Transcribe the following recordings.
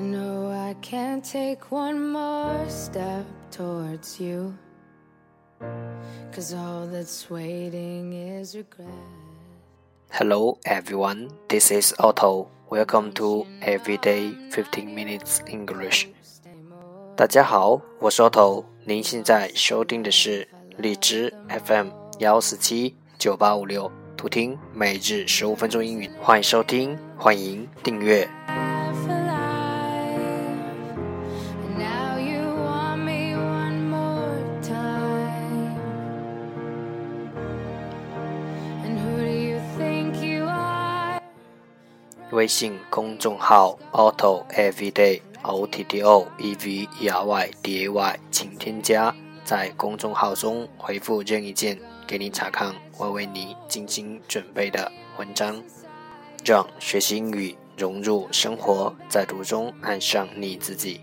know I can't take one more step towards you. Cause all that's waiting is regret. Hello everyone, this is Otto. Welcome to Everyday 15 Minutes English. 大家好，我是 Otto。您现在收听的是荔枝 FM 幺四七九八五六，图听每日十五分钟英语。欢迎收听，欢迎订阅。微信公众号 Auto Everyday O T T O E V E R Y D A Y，请添加，在公众号中回复任意键，给你查看我为你精心准备的文章，让学习英语融入生活，在途中爱上你自己。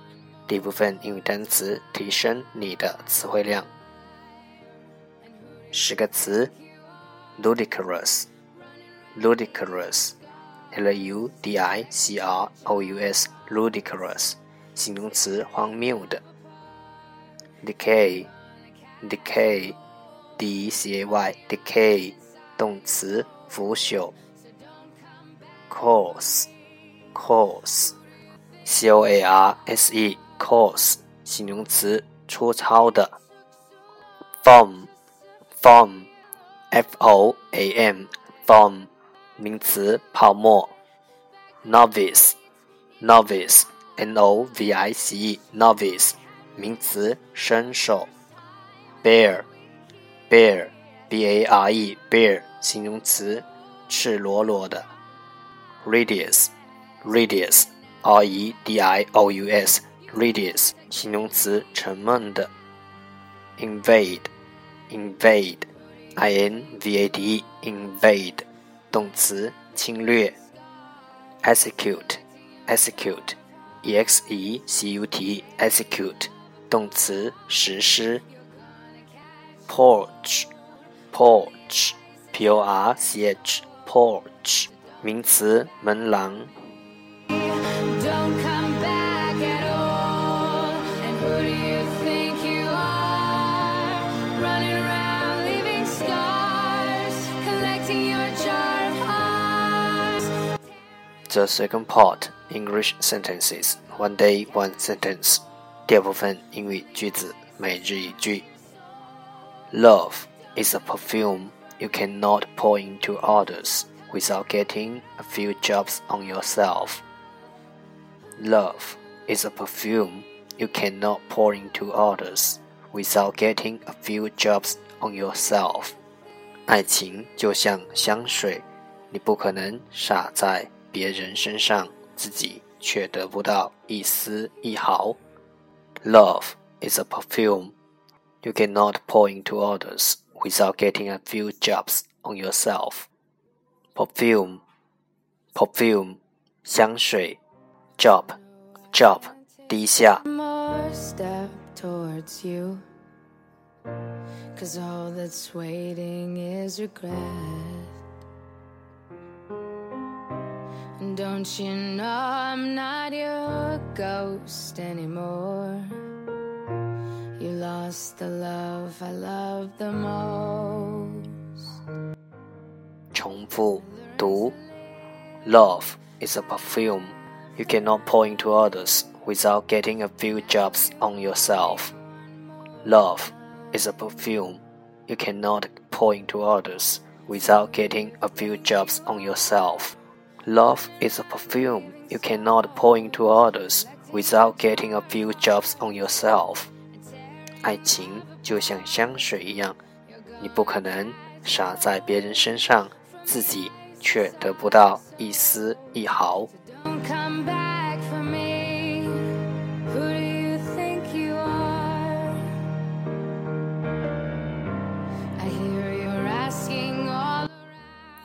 第一部分英语单词提升你的词汇量。十个词：ludicrous，ludicrous，l u d i c r o u s，ludicrous，形容词，荒谬的。decay。decay, d e c a y, decay，动词，腐朽。coarse, coarse, c o a r s e, coarse，形容词，粗糙的。foam, foam, f o a m, foam，名词，泡沫。novice, novice, n o v i c e, novice，名词，新手。bear bear b a r e bear 形容词，赤裸裸的。radius, radius, r e d i o u s, radius，形容词，沉闷的。invade, invade, i n v a d e, invade，动词，侵略。execute, execute, e x e c u t, execute，动词，实施。porch, porch, p o r c h, porch，名词，门廊。The second part English sentences one day one sentence。第二部分英语句子每日一句。Love is a perfume you cannot pour into others without getting a few drops on yourself. Love is a perfume you cannot pour into others without getting a few drops on yourself. 爱情就像香水，你不可能洒在别人身上，自己却得不到一丝一毫。Love is a perfume you cannot pour into others without getting a few drops on yourself. Perfume, perfume, 香水。Drop, drop, 滴下。 More step towards you. Cause all that's waiting is regret. And don't you know I'm not your ghost anymore? You lost the love I loved the most. 重复读。Love is a perfume you cannot pour into others without getting a few drops on yourself. Love is a perfume you cannot pour into others without getting a few drops on yourself. Love is a perfume you cannot pour into others without getting a few drops on yourself. 爱情就像香水一样，你不可能洒在别人身上，自己却得不到一丝一毫。